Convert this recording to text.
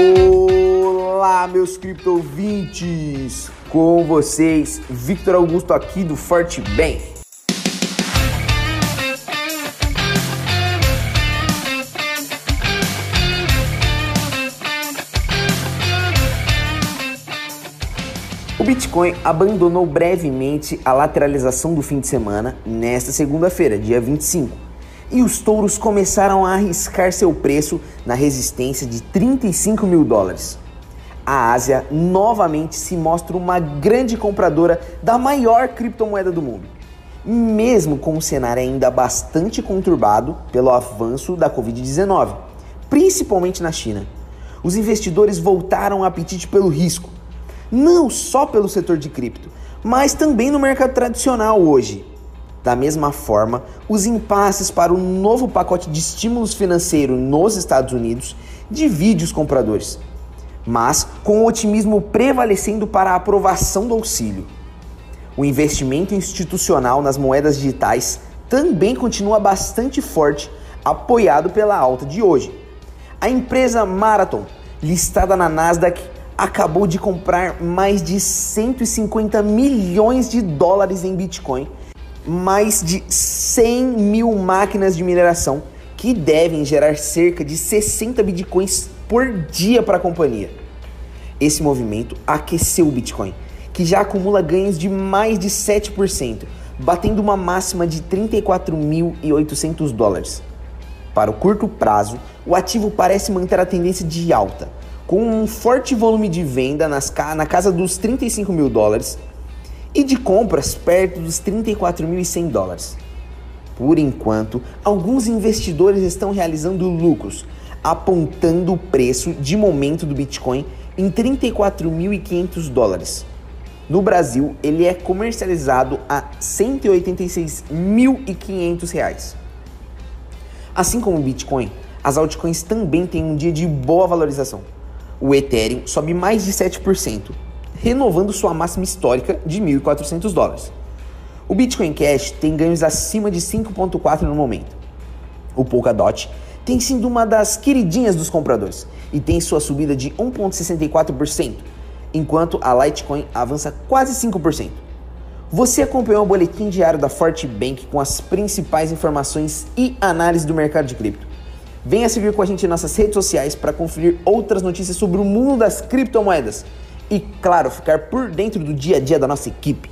Olá, meus cripto ouvintes! Com vocês, Victor Augusto aqui do Forte Bem. O Bitcoin abandonou brevemente a lateralização do fim de semana nesta segunda-feira, dia 25, e os touros começaram a arriscar seu preço na resistência de 35 mil dólares. A Ásia novamente se mostra uma grande compradora da maior criptomoeda do mundo, mesmo com um cenário ainda bastante conturbado pelo avanço da Covid-19, principalmente na China. Os investidores voltaram o apetite pelo risco não só pelo setor de cripto, mas também no mercado tradicional hoje. Da mesma forma, os impasses para o novo pacote de estímulos financeiros nos Estados Unidos divide os compradores, mas com o otimismo prevalecendo para a aprovação do auxílio. O investimento institucional nas moedas digitais também continua bastante forte, apoiado pela alta de hoje. A empresa Marathon, listada na Nasdaq, acabou de comprar mais de 150 milhões de dólares em Bitcoin, mais de 100 mil máquinas de mineração que devem gerar cerca de 60 Bitcoins por dia para a companhia. Esse movimento aqueceu o Bitcoin, que já acumula ganhos de mais de 7%, batendo uma máxima de 34.800 dólares. Para o curto prazo, o ativo parece manter a tendência de alta com um forte volume de venda nas, na casa dos 35 mil dólares e de compras perto dos 34.100 dólares. Por enquanto, alguns investidores estão realizando lucros, apontando o preço de momento do Bitcoin em 34.500 dólares. No Brasil, ele é comercializado a 186.500 reais. Assim como o Bitcoin, as altcoins também têm um dia de boa valorização o Ethereum sobe mais de 7%, renovando sua máxima histórica de 1.400 dólares. O Bitcoin Cash tem ganhos acima de 5,4 no momento. O Polkadot tem sido uma das queridinhas dos compradores e tem sua subida de 1,64%, enquanto a Litecoin avança quase 5%. Você acompanhou o boletim diário da Forte Bank com as principais informações e análise do mercado de cripto. Venha seguir com a gente em nossas redes sociais para conferir outras notícias sobre o mundo das criptomoedas e, claro, ficar por dentro do dia a dia da nossa equipe.